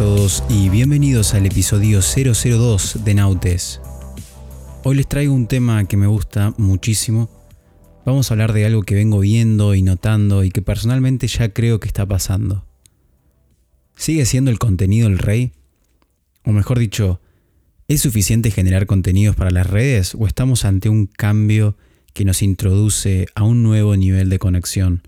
todos y bienvenidos al episodio 002 de Nautes. Hoy les traigo un tema que me gusta muchísimo. Vamos a hablar de algo que vengo viendo y notando y que personalmente ya creo que está pasando. ¿Sigue siendo el contenido el rey? O mejor dicho, ¿es suficiente generar contenidos para las redes o estamos ante un cambio que nos introduce a un nuevo nivel de conexión?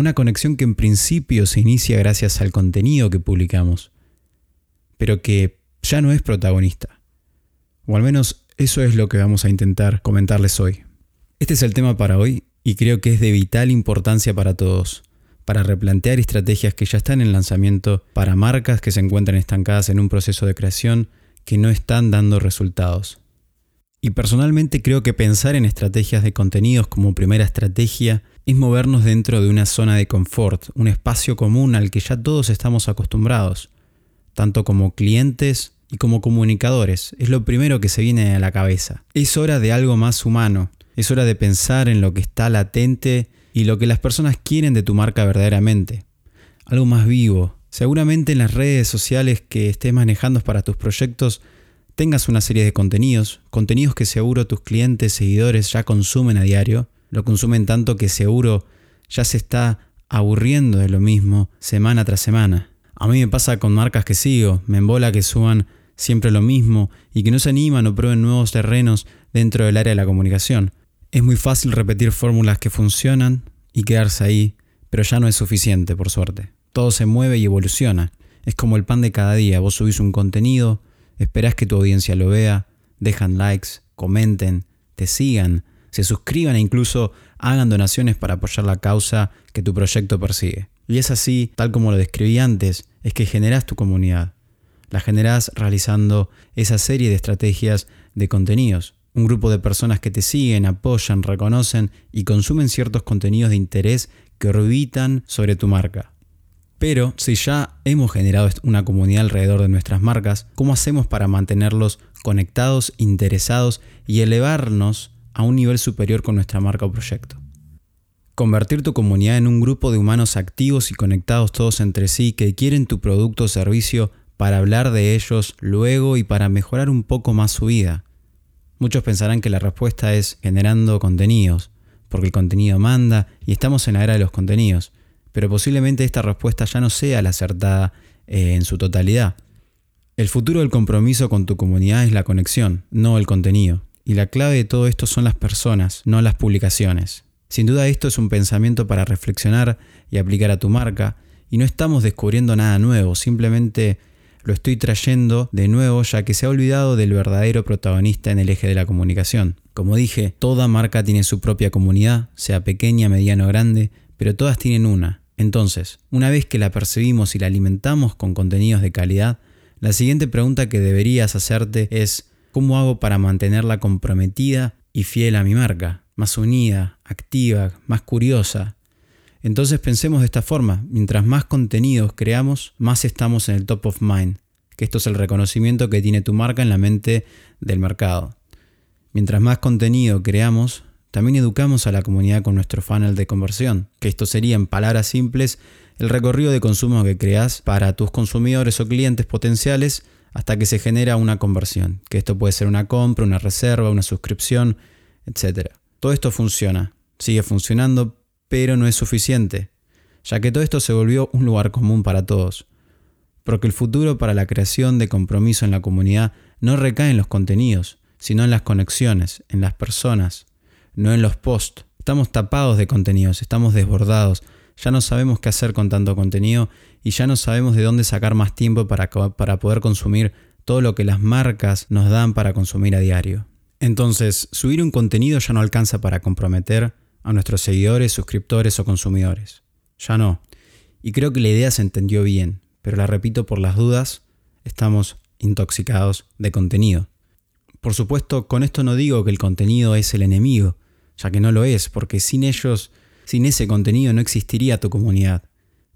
Una conexión que en principio se inicia gracias al contenido que publicamos, pero que ya no es protagonista. O al menos eso es lo que vamos a intentar comentarles hoy. Este es el tema para hoy y creo que es de vital importancia para todos, para replantear estrategias que ya están en lanzamiento, para marcas que se encuentran estancadas en un proceso de creación que no están dando resultados. Y personalmente creo que pensar en estrategias de contenidos como primera estrategia es movernos dentro de una zona de confort, un espacio común al que ya todos estamos acostumbrados, tanto como clientes y como comunicadores. Es lo primero que se viene a la cabeza. Es hora de algo más humano, es hora de pensar en lo que está latente y lo que las personas quieren de tu marca verdaderamente. Algo más vivo. Seguramente en las redes sociales que estés manejando para tus proyectos tengas una serie de contenidos, contenidos que seguro tus clientes, seguidores ya consumen a diario, lo consumen tanto que seguro ya se está aburriendo de lo mismo semana tras semana. A mí me pasa con marcas que sigo, me embola que suban siempre lo mismo y que no se animan o prueben nuevos terrenos dentro del área de la comunicación. Es muy fácil repetir fórmulas que funcionan y quedarse ahí, pero ya no es suficiente, por suerte. Todo se mueve y evoluciona. Es como el pan de cada día. Vos subís un contenido, Esperás que tu audiencia lo vea, dejan likes, comenten, te sigan, se suscriban e incluso hagan donaciones para apoyar la causa que tu proyecto persigue. Y es así, tal como lo describí antes, es que generás tu comunidad. La generás realizando esa serie de estrategias de contenidos. Un grupo de personas que te siguen, apoyan, reconocen y consumen ciertos contenidos de interés que orbitan sobre tu marca. Pero si ya hemos generado una comunidad alrededor de nuestras marcas, ¿cómo hacemos para mantenerlos conectados, interesados y elevarnos a un nivel superior con nuestra marca o proyecto? Convertir tu comunidad en un grupo de humanos activos y conectados todos entre sí que quieren tu producto o servicio para hablar de ellos luego y para mejorar un poco más su vida. Muchos pensarán que la respuesta es generando contenidos, porque el contenido manda y estamos en la era de los contenidos pero posiblemente esta respuesta ya no sea la acertada eh, en su totalidad. El futuro del compromiso con tu comunidad es la conexión, no el contenido. Y la clave de todo esto son las personas, no las publicaciones. Sin duda esto es un pensamiento para reflexionar y aplicar a tu marca, y no estamos descubriendo nada nuevo, simplemente lo estoy trayendo de nuevo ya que se ha olvidado del verdadero protagonista en el eje de la comunicación. Como dije, toda marca tiene su propia comunidad, sea pequeña, mediana o grande, pero todas tienen una, entonces, una vez que la percibimos y la alimentamos con contenidos de calidad, la siguiente pregunta que deberías hacerte es, ¿cómo hago para mantenerla comprometida y fiel a mi marca? Más unida, activa, más curiosa. Entonces pensemos de esta forma, mientras más contenidos creamos, más estamos en el top of mind, que esto es el reconocimiento que tiene tu marca en la mente del mercado. Mientras más contenido creamos, también educamos a la comunidad con nuestro funnel de conversión, que esto sería en palabras simples el recorrido de consumo que creas para tus consumidores o clientes potenciales hasta que se genera una conversión, que esto puede ser una compra, una reserva, una suscripción, etc. Todo esto funciona, sigue funcionando, pero no es suficiente, ya que todo esto se volvió un lugar común para todos. Porque el futuro para la creación de compromiso en la comunidad no recae en los contenidos, sino en las conexiones, en las personas, no en los posts. Estamos tapados de contenidos, estamos desbordados, ya no sabemos qué hacer con tanto contenido y ya no sabemos de dónde sacar más tiempo para, para poder consumir todo lo que las marcas nos dan para consumir a diario. Entonces, subir un contenido ya no alcanza para comprometer a nuestros seguidores, suscriptores o consumidores. Ya no. Y creo que la idea se entendió bien, pero la repito por las dudas, estamos intoxicados de contenido. Por supuesto, con esto no digo que el contenido es el enemigo, ya que no lo es, porque sin ellos, sin ese contenido no existiría tu comunidad.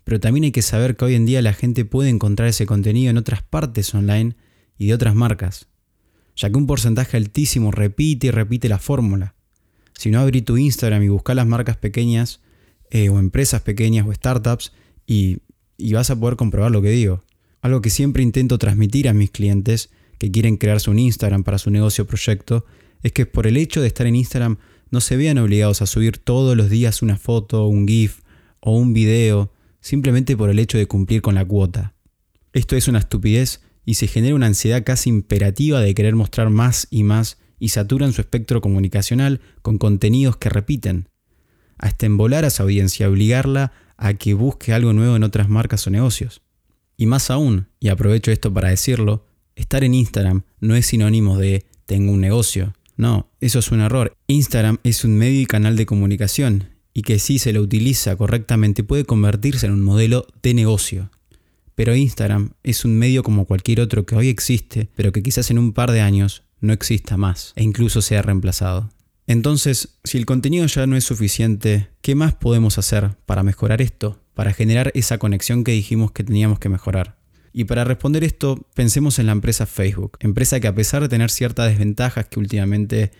Pero también hay que saber que hoy en día la gente puede encontrar ese contenido en otras partes online y de otras marcas, ya que un porcentaje altísimo repite y repite la fórmula. Si no abrí tu Instagram y buscas las marcas pequeñas, eh, o empresas pequeñas o startups, y, y vas a poder comprobar lo que digo. Algo que siempre intento transmitir a mis clientes que quieren crearse un Instagram para su negocio o proyecto es que por el hecho de estar en Instagram no se vean obligados a subir todos los días una foto, un GIF o un video simplemente por el hecho de cumplir con la cuota. Esto es una estupidez y se genera una ansiedad casi imperativa de querer mostrar más y más y saturan su espectro comunicacional con contenidos que repiten, hasta embolar a esa audiencia, obligarla a que busque algo nuevo en otras marcas o negocios. Y más aún, y aprovecho esto para decirlo, estar en Instagram no es sinónimo de tengo un negocio. No, eso es un error. Instagram es un medio y canal de comunicación y que si se lo utiliza correctamente puede convertirse en un modelo de negocio. Pero Instagram es un medio como cualquier otro que hoy existe, pero que quizás en un par de años no exista más e incluso sea reemplazado. Entonces, si el contenido ya no es suficiente, ¿qué más podemos hacer para mejorar esto? Para generar esa conexión que dijimos que teníamos que mejorar. Y para responder esto, pensemos en la empresa Facebook, empresa que a pesar de tener ciertas desventajas que últimamente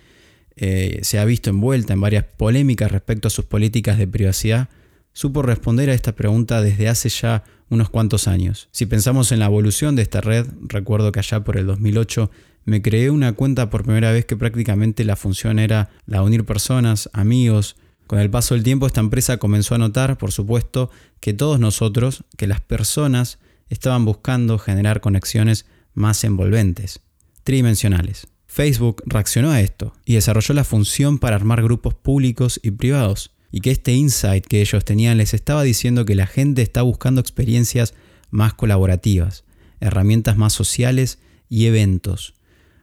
eh, se ha visto envuelta en varias polémicas respecto a sus políticas de privacidad, supo responder a esta pregunta desde hace ya unos cuantos años. Si pensamos en la evolución de esta red, recuerdo que allá por el 2008 me creé una cuenta por primera vez que prácticamente la función era la unir personas, amigos. Con el paso del tiempo esta empresa comenzó a notar, por supuesto, que todos nosotros, que las personas estaban buscando generar conexiones más envolventes, tridimensionales. Facebook reaccionó a esto y desarrolló la función para armar grupos públicos y privados, y que este insight que ellos tenían les estaba diciendo que la gente está buscando experiencias más colaborativas, herramientas más sociales y eventos.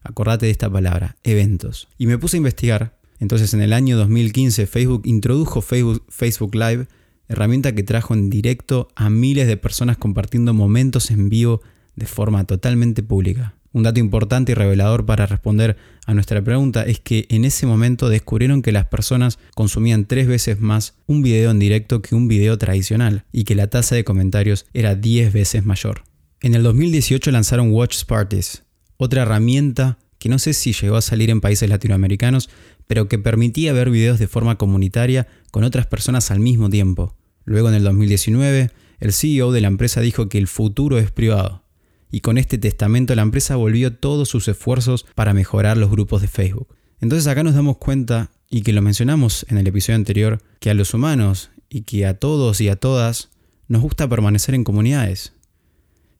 Acordate de esta palabra, eventos. Y me puse a investigar. Entonces en el año 2015 Facebook introdujo Facebook, Facebook Live, herramienta que trajo en directo a miles de personas compartiendo momentos en vivo de forma totalmente pública. Un dato importante y revelador para responder a nuestra pregunta es que en ese momento descubrieron que las personas consumían tres veces más un video en directo que un video tradicional y que la tasa de comentarios era 10 veces mayor. En el 2018 lanzaron Watch Parties, otra herramienta que no sé si llegó a salir en países latinoamericanos, pero que permitía ver videos de forma comunitaria con otras personas al mismo tiempo. Luego en el 2019, el CEO de la empresa dijo que el futuro es privado. Y con este testamento la empresa volvió todos sus esfuerzos para mejorar los grupos de Facebook. Entonces acá nos damos cuenta, y que lo mencionamos en el episodio anterior, que a los humanos y que a todos y a todas nos gusta permanecer en comunidades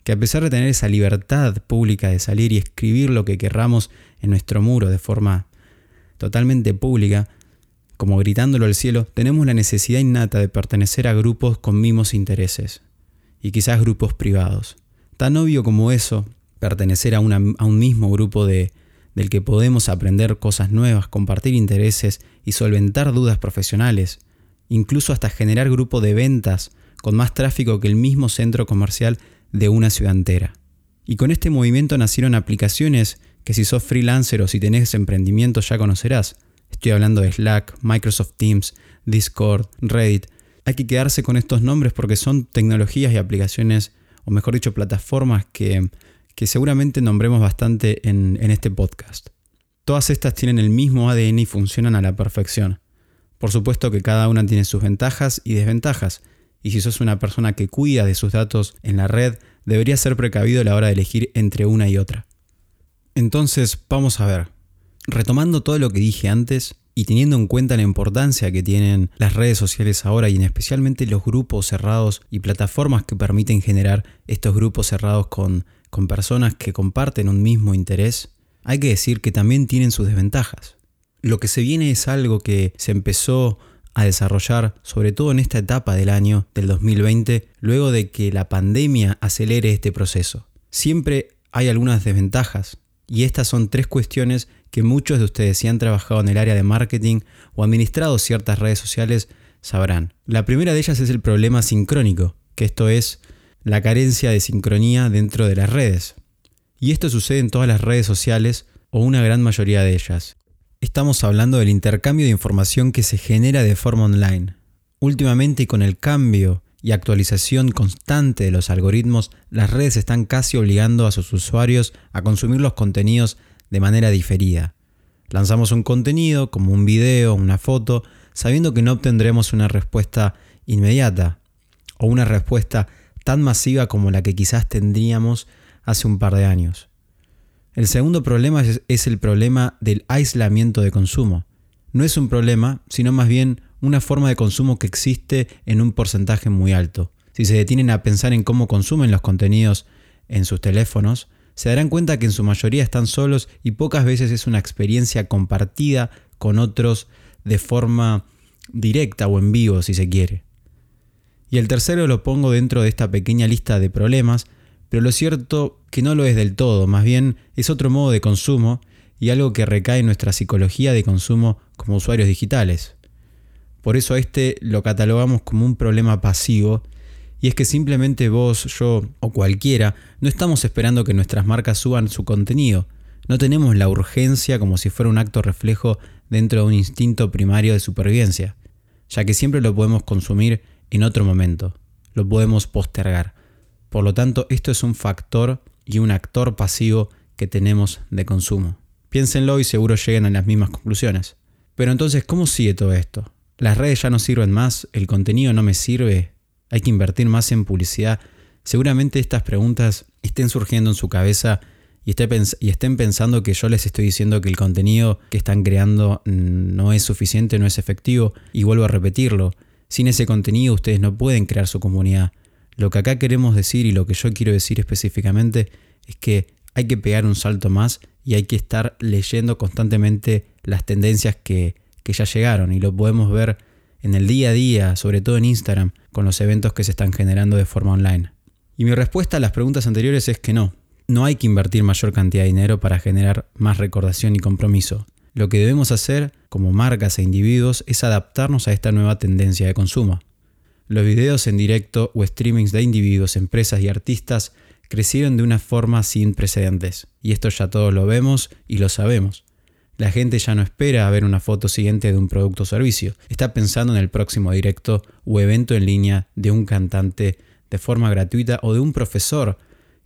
que a pesar de tener esa libertad pública de salir y escribir lo que querramos en nuestro muro de forma totalmente pública, como gritándolo al cielo, tenemos la necesidad innata de pertenecer a grupos con mismos intereses, y quizás grupos privados. Tan obvio como eso, pertenecer a, a un mismo grupo de, del que podemos aprender cosas nuevas, compartir intereses y solventar dudas profesionales, incluso hasta generar grupo de ventas con más tráfico que el mismo centro comercial de una ciudad entera. Y con este movimiento nacieron aplicaciones que si sos freelancer o si tenés emprendimiento ya conocerás. Estoy hablando de Slack, Microsoft Teams, Discord, Reddit. Hay que quedarse con estos nombres porque son tecnologías y aplicaciones, o mejor dicho, plataformas que, que seguramente nombremos bastante en, en este podcast. Todas estas tienen el mismo ADN y funcionan a la perfección. Por supuesto que cada una tiene sus ventajas y desventajas, y si sos una persona que cuida de sus datos en la red, deberías ser precavido a la hora de elegir entre una y otra. Entonces, vamos a ver. Retomando todo lo que dije antes y teniendo en cuenta la importancia que tienen las redes sociales ahora y en especialmente los grupos cerrados y plataformas que permiten generar estos grupos cerrados con, con personas que comparten un mismo interés, hay que decir que también tienen sus desventajas. Lo que se viene es algo que se empezó a desarrollar, sobre todo en esta etapa del año del 2020, luego de que la pandemia acelere este proceso. Siempre hay algunas desventajas y estas son tres cuestiones que muchos de ustedes si han trabajado en el área de marketing o administrado ciertas redes sociales sabrán. La primera de ellas es el problema sincrónico, que esto es la carencia de sincronía dentro de las redes. Y esto sucede en todas las redes sociales o una gran mayoría de ellas. Estamos hablando del intercambio de información que se genera de forma online. Últimamente con el cambio y actualización constante de los algoritmos, las redes están casi obligando a sus usuarios a consumir los contenidos de manera diferida. Lanzamos un contenido como un video, una foto, sabiendo que no obtendremos una respuesta inmediata o una respuesta tan masiva como la que quizás tendríamos hace un par de años. El segundo problema es, el problema del aislamiento de consumo. No es un problema, sino más bien una forma de consumo que existe en un porcentaje muy alto. Si se detienen a pensar en cómo consumen los contenidos en sus teléfonos, se darán cuenta que en su mayoría están solos y pocas veces es una experiencia compartida con otros de forma directa o en vivo si se quiere. Y el tercero lo pongo dentro de esta pequeña lista de problemas, pero lo cierto que no lo es del todo, más bien es otro modo de consumo y algo que recae en nuestra psicología de consumo como usuarios digitales. Por eso a este lo catalogamos como un problema pasivo y es que simplemente vos, yo o cualquiera no estamos esperando que nuestras marcas suban su contenido. No tenemos la urgencia como si fuera un acto reflejo dentro de un instinto primario de supervivencia, ya que siempre lo podemos consumir en otro momento, lo podemos postergar. Por lo tanto, esto es un factor y un actor pasivo que tenemos de consumo. Piénsenlo y seguro lleguen a las mismas conclusiones. Pero entonces, ¿cómo sigue todo esto? Las redes ya no sirven más, el contenido no me sirve, hay que invertir más en publicidad. Seguramente estas preguntas estén surgiendo en su cabeza y, estén pensando que yo les estoy diciendo que el contenido que están creando no es suficiente, no es efectivo. Y vuelvo a repetirlo, sin ese contenido ustedes no pueden crear su comunidad. Lo que acá queremos decir y lo que yo quiero decir específicamente es que hay que pegar un salto más y hay que estar leyendo constantemente las tendencias que, ya llegaron y lo podemos ver en el día a día, sobre todo en Instagram, con los eventos que se están generando de forma online? Y mi respuesta a las preguntas anteriores es que no. No hay que invertir mayor cantidad de dinero para generar más recordación y compromiso. Lo que debemos hacer como marcas e individuos es adaptarnos a esta nueva tendencia de consumo. Los videos en directo o streamings de individuos, empresas y artistas crecieron de una forma sin precedentes. Y esto ya todos lo vemos y lo sabemos. La gente ya no espera a ver una foto siguiente de un producto o servicio. Está pensando en el próximo directo o evento en línea de un cantante de forma gratuita o de un profesor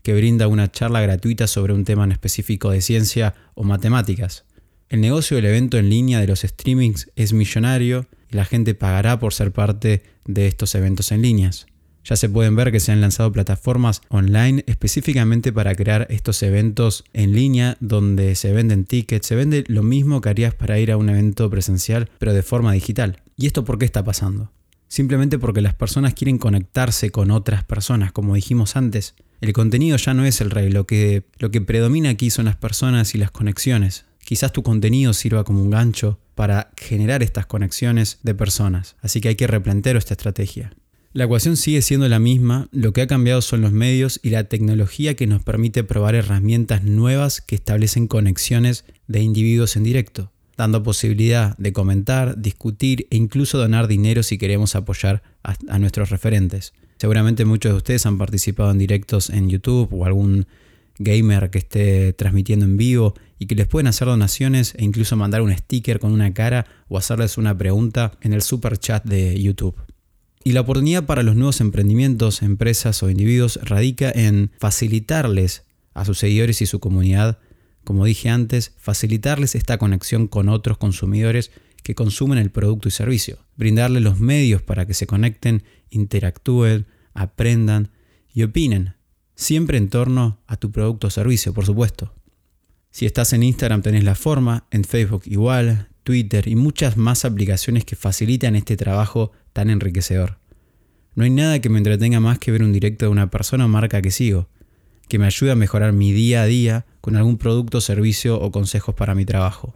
que brinda una charla gratuita sobre un tema en específico de ciencia o matemáticas. El negocio del evento en línea de los streamings es millonario y la gente pagará por ser parte de estos eventos en líneas. Ya se pueden ver que se han lanzado plataformas online específicamente para crear estos eventos en línea donde se venden tickets, se vende lo mismo que harías para ir a un evento presencial, pero de forma digital. ¿Y esto por qué está pasando? Simplemente porque las personas quieren conectarse con otras personas, como dijimos antes. El contenido ya no es el rey, lo que, lo que predomina aquí son las personas y las conexiones. Quizás tu contenido sirva como un gancho para generar estas conexiones de personas, así que hay que replantear esta estrategia. La ecuación sigue siendo la misma, lo que ha cambiado son los medios y la tecnología que nos permite probar herramientas nuevas que establecen conexiones de individuos en directo, dando posibilidad de comentar, discutir e incluso donar dinero si queremos apoyar a, nuestros referentes. Seguramente muchos de ustedes han participado en directos en YouTube o algún gamer que esté transmitiendo en vivo y que les pueden hacer donaciones e incluso mandar un sticker con una cara o hacerles una pregunta en el super chat de YouTube. Y la oportunidad para los nuevos emprendimientos, empresas o individuos radica en facilitarles a sus seguidores y su comunidad, como dije antes, facilitarles esta conexión con otros consumidores que consumen el producto y servicio, brindarles los medios para que se conecten, interactúen, aprendan y opinen, siempre en torno a tu producto o servicio, por supuesto. Si estás en Instagram tenés la forma, en Facebook igual, Twitter y muchas más aplicaciones que facilitan este trabajo tan enriquecedor. No hay nada que me entretenga más que ver un directo de una persona o marca que sigo, que me ayude a mejorar mi día a día con algún producto, servicio o consejos para mi trabajo.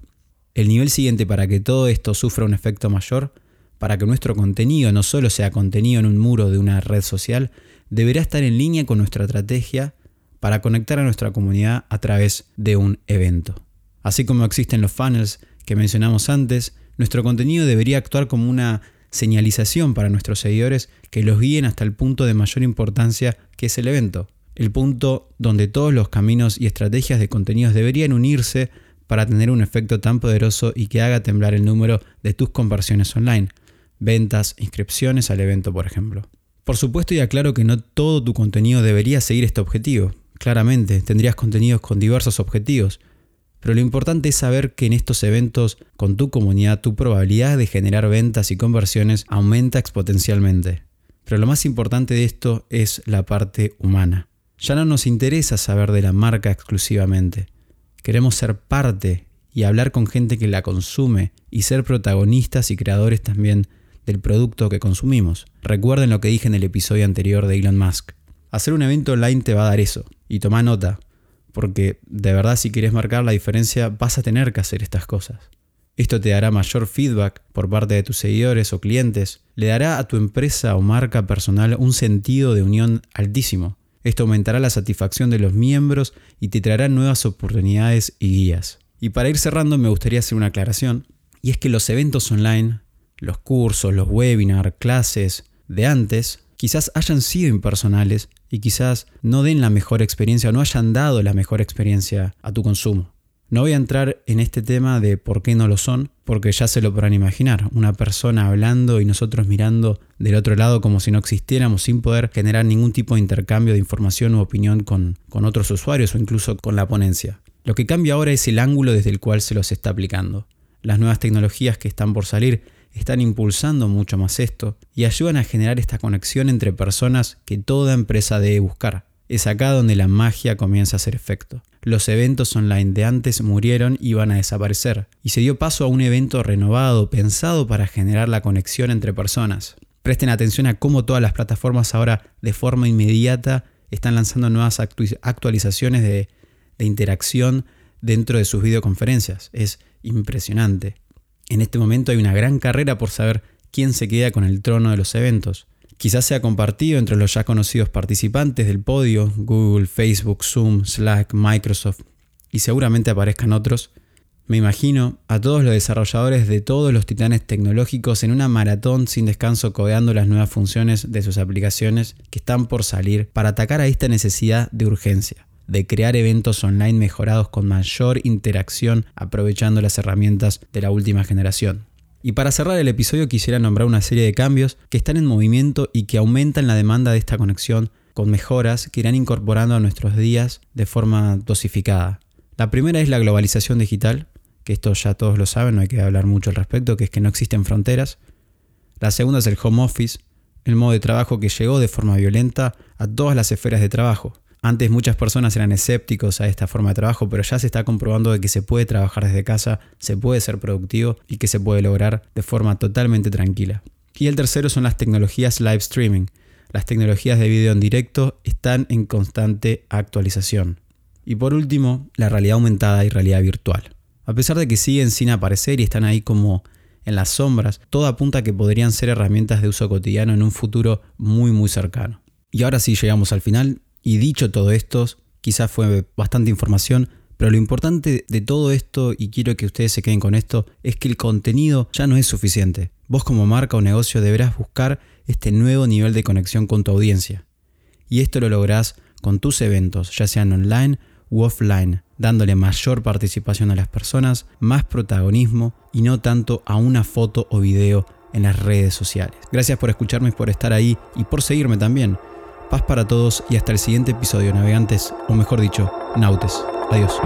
El nivel siguiente para que todo esto sufra un efecto mayor, para que nuestro contenido no solo sea contenido en un muro de una red social, deberá estar en línea con nuestra estrategia para conectar a nuestra comunidad a través de un evento. Así como existen los funnels que mencionamos antes, nuestro contenido debería actuar como una señalización para nuestros seguidores que los guíen hasta el punto de mayor importancia que es el evento, el punto donde todos los caminos y estrategias de contenidos deberían unirse para tener un efecto tan poderoso y que haga temblar el número de tus conversiones online, ventas, inscripciones al evento, por ejemplo. Por supuesto y aclaro que no todo tu contenido debería seguir este objetivo. Claramente, tendrías contenidos con diversos objetivos, pero lo importante es saber que en estos eventos con tu comunidad tu probabilidad de generar ventas y conversiones aumenta exponencialmente. Pero lo más importante de esto es la parte humana. Ya no nos interesa saber de la marca exclusivamente. Queremos ser parte y hablar con gente que la consume y ser protagonistas y creadores también del producto que consumimos. Recuerden lo que dije en el episodio anterior de Elon Musk. Hacer un evento online te va a dar eso. Y toma nota, porque de verdad si quieres marcar la diferencia vas a tener que hacer estas cosas. Esto te dará mayor feedback por parte de tus seguidores o clientes, le dará a tu empresa o marca personal un sentido de unión altísimo. Esto aumentará la satisfacción de los miembros y te traerá nuevas oportunidades y guías. Y para ir cerrando me gustaría hacer una aclaración, y es que los eventos online, los cursos, los webinars, clases de antes, quizás hayan sido impersonales y quizás no den la mejor experiencia o no hayan dado la mejor experiencia a tu consumo. No voy a entrar en este tema de por qué no lo son, porque ya se lo podrán imaginar. Una persona hablando y nosotros mirando del otro lado como si no existiéramos sin poder generar ningún tipo de intercambio de información u opinión con, con otros usuarios o incluso con la ponencia. Lo que cambia ahora es el ángulo desde el cual se los está aplicando. Las nuevas tecnologías que están por salir están impulsando mucho más esto y ayudan a generar esta conexión entre personas que toda empresa debe buscar. Es acá donde la magia comienza a hacer efecto los eventos online de antes murieron y van a desaparecer, y se dio paso a un evento renovado, pensado para generar la conexión entre personas. Presten atención a cómo todas las plataformas ahora de forma inmediata están lanzando nuevas actualizaciones de, de interacción dentro de sus videoconferencias. Es impresionante. En este momento hay una gran carrera por saber quién se queda con el trono de los eventos. Quizás sea compartido entre los ya conocidos participantes del podio, Google, Facebook, Zoom, Slack, Microsoft, y seguramente aparezcan otros. Me imagino a todos los desarrolladores de todos los titanes tecnológicos en una maratón sin descanso codeando las nuevas funciones de sus aplicaciones que están por salir para atacar a esta necesidad de urgencia, de crear eventos online mejorados con mayor interacción aprovechando las herramientas de la última generación. Y para cerrar el episodio quisiera nombrar una serie de cambios que están en movimiento y que aumentan la demanda de esta conexión con mejoras que irán incorporando a nuestros días de forma dosificada. La primera es la globalización digital, que esto ya todos lo saben, no hay que hablar mucho al respecto, que es que no existen fronteras. La segunda es el home office, el modo de trabajo que llegó de forma violenta a todas las esferas de trabajo. Antes muchas personas eran escépticos a esta forma de trabajo, pero ya se está comprobando de que se puede trabajar desde casa, se puede ser productivo y que se puede lograr de forma totalmente tranquila. Y el tercero son las tecnologías live streaming. Las tecnologías de video en directo están en constante actualización. Y por último, la realidad aumentada y realidad virtual. A pesar de que siguen sin aparecer y están ahí como en las sombras, todo apunta a que podrían ser herramientas de uso cotidiano en un futuro muy muy cercano. Y ahora sí llegamos al final. Y dicho todo esto, quizás fue bastante información, pero lo importante de todo esto, y quiero que ustedes se queden con esto, es que el contenido ya no es suficiente. Vos como marca o negocio deberás buscar este nuevo nivel de conexión con tu audiencia. Y esto lo lográs con tus eventos, ya sean online u offline, dándole mayor participación a las personas, más protagonismo y no tanto a una foto o video en las redes sociales. Gracias por escucharme, por estar ahí y por seguirme también. Paz para todos y hasta el siguiente episodio, navegantes, o mejor dicho, nautes. Adiós.